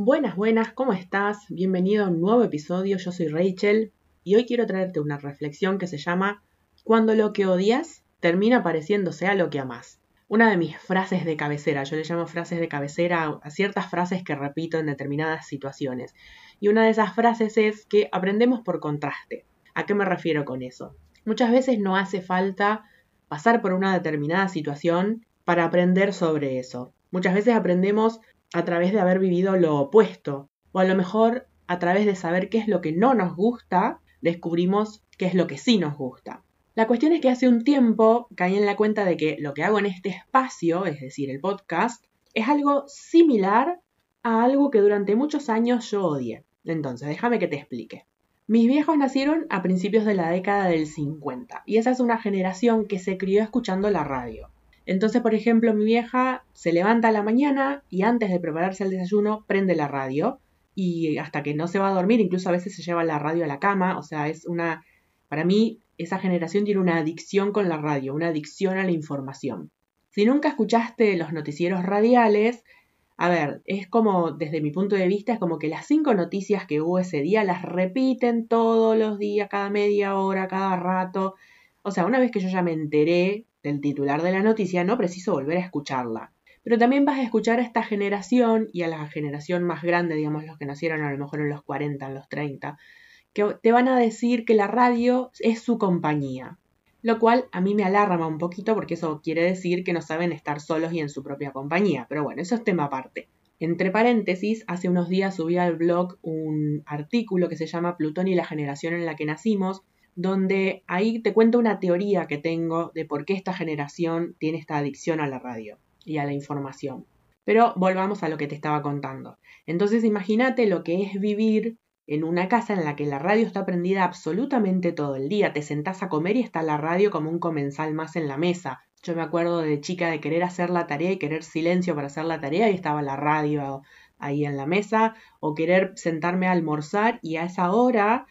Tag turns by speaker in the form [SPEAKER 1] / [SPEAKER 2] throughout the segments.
[SPEAKER 1] Buenas, buenas, ¿cómo estás? Bienvenido a un nuevo episodio, yo soy Rachel y hoy quiero traerte una reflexión que se llama Cuando lo que odias termina pareciéndose a lo que amas. Una de mis frases de cabecera, yo le llamo frases de cabecera a ciertas frases que repito en determinadas situaciones. Y una de esas frases es que aprendemos por contraste. ¿A qué me refiero con eso? Muchas veces no hace falta pasar por una determinada situación para aprender sobre eso. Muchas veces aprendemos a través de haber vivido lo opuesto, o a lo mejor a través de saber qué es lo que no nos gusta, descubrimos qué es lo que sí nos gusta. La cuestión es que hace un tiempo caí en la cuenta de que lo que hago en este espacio, es decir, el podcast, es algo similar a algo que durante muchos años yo odié. Entonces, déjame que te explique. Mis viejos nacieron a principios de la década del 50 y esa es una generación que se crió escuchando la radio. Entonces, por ejemplo, mi vieja se levanta a la mañana y antes de prepararse el desayuno prende la radio y hasta que no se va a dormir, incluso a veces se lleva la radio a la cama, o sea, es una, para mí, esa generación tiene una adicción con la radio, una adicción a la información. Si nunca escuchaste los noticieros radiales, a ver, es como, desde mi punto de vista, es como que las cinco noticias que hubo ese día las repiten todos los días, cada media hora, cada rato. O sea, una vez que yo ya me enteré del titular de la noticia, no preciso volver a escucharla. Pero también vas a escuchar a esta generación y a la generación más grande, digamos, los que nacieron a lo mejor en los 40, en los 30, que te van a decir que la radio es su compañía. Lo cual a mí me alarma un poquito porque eso quiere decir que no saben estar solos y en su propia compañía. Pero bueno, eso es tema aparte. Entre paréntesis, hace unos días subí al blog un artículo que se llama Plutón y la generación en la que nacimos, donde ahí te cuento una teoría que tengo de por qué esta generación tiene esta adicción a la radio y a la información. Pero volvamos a lo que te estaba contando. Entonces imagínate lo que es vivir en una casa en la que la radio está prendida absolutamente todo el día. Te sentás a comer y está la radio como un comensal más en la mesa. Yo me acuerdo de chica de querer hacer la tarea y querer silencio para hacer la tarea y estaba la radio ahí en la mesa, o querer sentarme a almorzar y a esa hora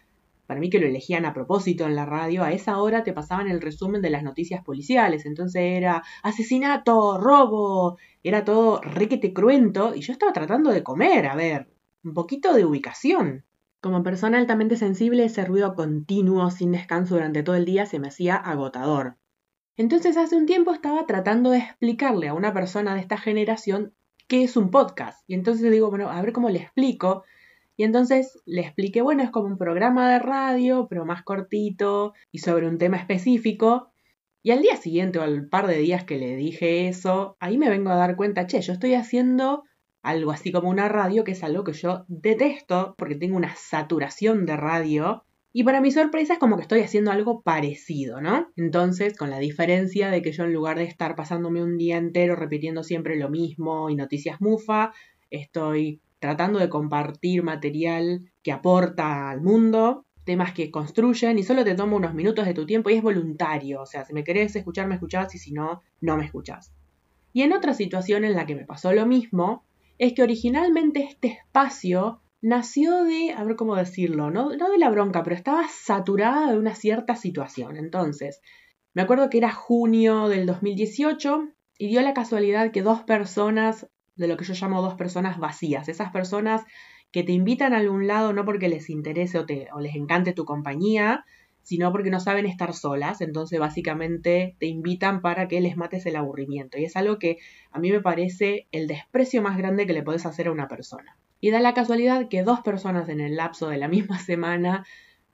[SPEAKER 1] para mí que lo elegían a propósito en la radio, a esa hora te pasaban el resumen de las noticias policiales. Entonces era asesinato, robo, era todo requete cruento y yo estaba tratando de comer, a ver, un poquito de ubicación. Como persona altamente sensible, ese ruido continuo, sin descanso durante todo el día, se me hacía agotador. Entonces hace un tiempo estaba tratando de explicarle a una persona de esta generación qué es un podcast. Y entonces digo, bueno, a ver cómo le explico y entonces le expliqué, bueno, es como un programa de radio, pero más cortito y sobre un tema específico. Y al día siguiente o al par de días que le dije eso, ahí me vengo a dar cuenta, che, yo estoy haciendo algo así como una radio, que es algo que yo detesto porque tengo una saturación de radio. Y para mi sorpresa es como que estoy haciendo algo parecido, ¿no? Entonces, con la diferencia de que yo en lugar de estar pasándome un día entero repitiendo siempre lo mismo y noticias mufa, estoy tratando de compartir material que aporta al mundo, temas que construyen y solo te tomo unos minutos de tu tiempo y es voluntario, o sea, si me querés escuchar, me escuchás y si no, no me escuchás. Y en otra situación en la que me pasó lo mismo, es que originalmente este espacio nació de, a ver cómo decirlo, no, no de la bronca, pero estaba saturada de una cierta situación. Entonces, me acuerdo que era junio del 2018 y dio la casualidad que dos personas de lo que yo llamo dos personas vacías, esas personas que te invitan a algún lado no porque les interese o, te, o les encante tu compañía, sino porque no saben estar solas, entonces básicamente te invitan para que les mates el aburrimiento. Y es algo que a mí me parece el desprecio más grande que le puedes hacer a una persona. Y da la casualidad que dos personas en el lapso de la misma semana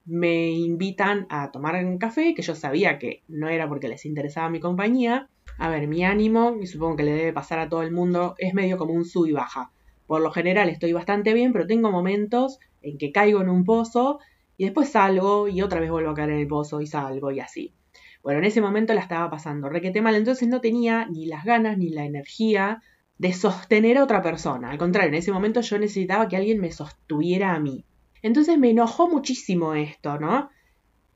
[SPEAKER 1] me invitan a tomar un café, que yo sabía que no era porque les interesaba mi compañía, a ver, mi ánimo, y supongo que le debe pasar a todo el mundo, es medio como un sub y baja. Por lo general estoy bastante bien, pero tengo momentos en que caigo en un pozo y después salgo y otra vez vuelvo a caer en el pozo y salgo y así. Bueno, en ese momento la estaba pasando requete mal, entonces no tenía ni las ganas ni la energía de sostener a otra persona. Al contrario, en ese momento yo necesitaba que alguien me sostuviera a mí. Entonces me enojó muchísimo esto, ¿no?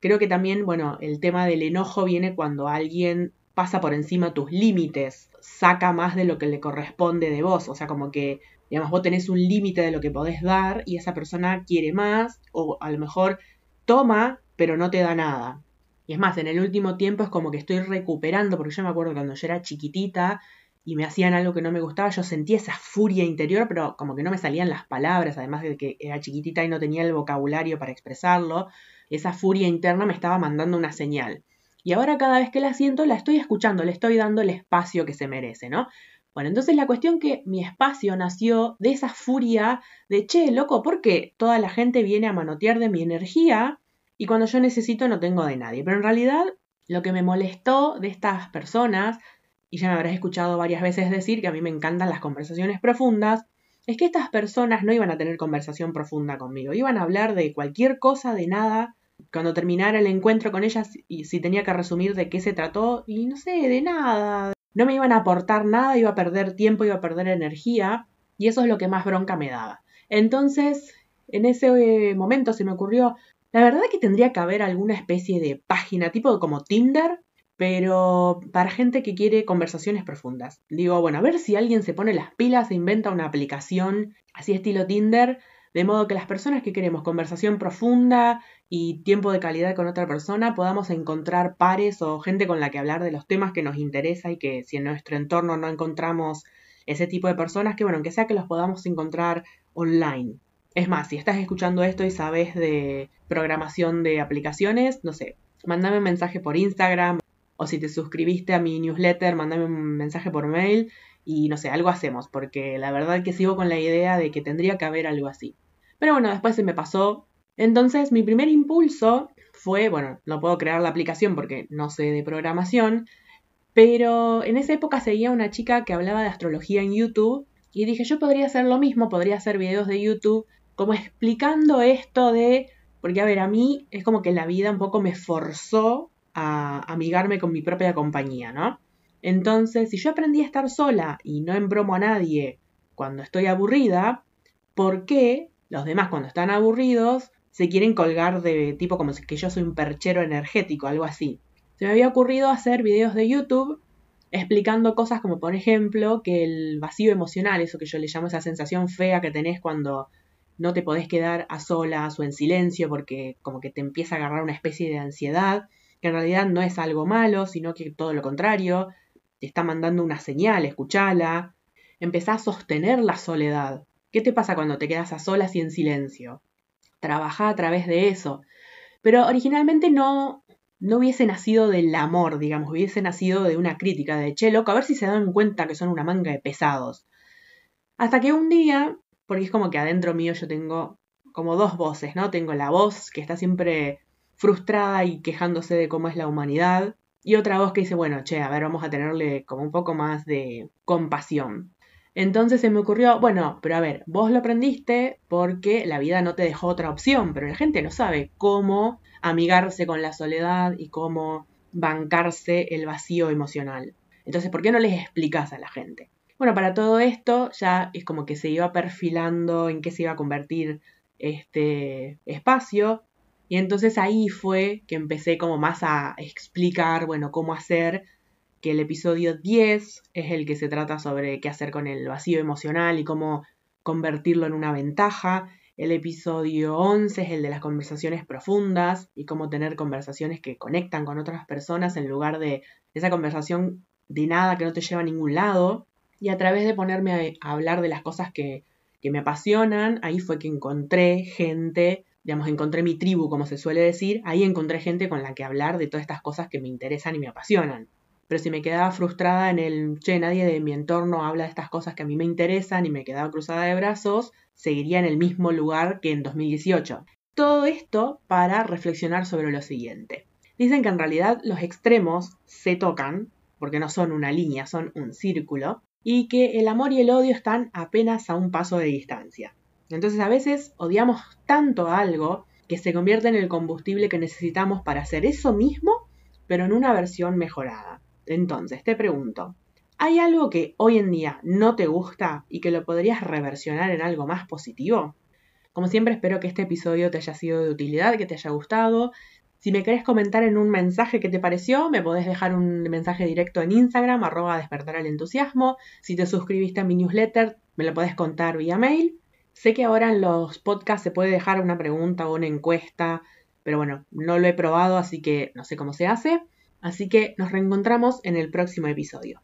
[SPEAKER 1] Creo que también, bueno, el tema del enojo viene cuando alguien pasa por encima tus límites, saca más de lo que le corresponde de vos, o sea, como que, digamos, vos tenés un límite de lo que podés dar y esa persona quiere más o a lo mejor toma, pero no te da nada. Y es más, en el último tiempo es como que estoy recuperando, porque yo me acuerdo cuando yo era chiquitita y me hacían algo que no me gustaba, yo sentía esa furia interior, pero como que no me salían las palabras, además de que era chiquitita y no tenía el vocabulario para expresarlo, esa furia interna me estaba mandando una señal. Y ahora cada vez que la siento, la estoy escuchando, le estoy dando el espacio que se merece, ¿no? Bueno, entonces la cuestión que mi espacio nació de esa furia de, che, loco, ¿por qué toda la gente viene a manotear de mi energía y cuando yo necesito no tengo de nadie? Pero en realidad lo que me molestó de estas personas y ya me habrás escuchado varias veces decir que a mí me encantan las conversaciones profundas, es que estas personas no iban a tener conversación profunda conmigo, iban a hablar de cualquier cosa, de nada, cuando terminara el encuentro con ellas y si tenía que resumir de qué se trató, y no sé, de nada, no me iban a aportar nada, iba a perder tiempo, iba a perder energía, y eso es lo que más bronca me daba. Entonces, en ese momento se me ocurrió, la verdad que tendría que haber alguna especie de página, tipo como Tinder, pero para gente que quiere conversaciones profundas. Digo, bueno, a ver si alguien se pone las pilas e inventa una aplicación así estilo Tinder, de modo que las personas que queremos conversación profunda y tiempo de calidad con otra persona podamos encontrar pares o gente con la que hablar de los temas que nos interesa y que si en nuestro entorno no encontramos ese tipo de personas, que bueno, que sea que los podamos encontrar online. Es más, si estás escuchando esto y sabes de programación de aplicaciones, no sé, mándame un mensaje por Instagram o si te suscribiste a mi newsletter, mandame un mensaje por mail y no sé, algo hacemos, porque la verdad que sigo con la idea de que tendría que haber algo así. Pero bueno, después se me pasó. Entonces mi primer impulso fue, bueno, no puedo crear la aplicación porque no sé de programación, pero en esa época seguía una chica que hablaba de astrología en YouTube y dije, yo podría hacer lo mismo, podría hacer videos de YouTube como explicando esto de, porque a ver, a mí es como que la vida un poco me forzó a amigarme con mi propia compañía, ¿no? Entonces, si yo aprendí a estar sola y no embromo a nadie cuando estoy aburrida, ¿por qué los demás cuando están aburridos se quieren colgar de tipo como que yo soy un perchero energético, algo así? Se me había ocurrido hacer videos de YouTube explicando cosas como por ejemplo que el vacío emocional, eso que yo le llamo esa sensación fea que tenés cuando no te podés quedar a solas o en silencio porque como que te empieza a agarrar una especie de ansiedad, que en realidad no es algo malo, sino que todo lo contrario, te está mandando una señal, escuchala, empezá a sostener la soledad. ¿Qué te pasa cuando te quedas a solas y en silencio? Trabaja a través de eso. Pero originalmente no, no hubiese nacido del amor, digamos, hubiese nacido de una crítica de, che, loco, a ver si se dan cuenta que son una manga de pesados. Hasta que un día, porque es como que adentro mío yo tengo como dos voces, ¿no? Tengo la voz que está siempre frustrada y quejándose de cómo es la humanidad. Y otra voz que dice, bueno, che, a ver, vamos a tenerle como un poco más de compasión. Entonces se me ocurrió, bueno, pero a ver, vos lo aprendiste porque la vida no te dejó otra opción, pero la gente no sabe cómo amigarse con la soledad y cómo bancarse el vacío emocional. Entonces, ¿por qué no les explicas a la gente? Bueno, para todo esto ya es como que se iba perfilando en qué se iba a convertir este espacio y entonces ahí fue que empecé como más a explicar, bueno, cómo hacer que el episodio 10 es el que se trata sobre qué hacer con el vacío emocional y cómo convertirlo en una ventaja. El episodio 11 es el de las conversaciones profundas y cómo tener conversaciones que conectan con otras personas en lugar de esa conversación de nada que no te lleva a ningún lado. Y a través de ponerme a, hablar de las cosas que, que me apasionan, ahí fue que encontré gente digamos, encontré mi tribu, como se suele decir, ahí encontré gente con la que hablar de todas estas cosas que me interesan y me apasionan. Pero si me quedaba frustrada en el, che, nadie de mi entorno habla de estas cosas que a mí me interesan y me quedaba cruzada de brazos, seguiría en el mismo lugar que en 2018. Todo esto para reflexionar sobre lo siguiente. Dicen que en realidad los extremos se tocan, porque no son una línea, son un círculo, y que el amor y el odio están apenas a un paso de distancia. Entonces a veces odiamos tanto algo que se convierte en el combustible que necesitamos para hacer eso mismo, pero en una versión mejorada. Entonces, te pregunto, ¿hay algo que hoy en día no te gusta y que lo podrías reversionar en algo más positivo? Como siempre, espero que este episodio te haya sido de utilidad, que te haya gustado. Si me querés comentar en un mensaje qué te pareció, me podés dejar un mensaje directo en Instagram, arroba despertar el entusiasmo. Si te suscribiste a mi newsletter, me lo podés contar vía mail. Sé que ahora en los podcasts se puede dejar una pregunta o una encuesta, pero bueno, no lo he probado, así que no sé cómo se hace. Así que nos reencontramos en el próximo episodio.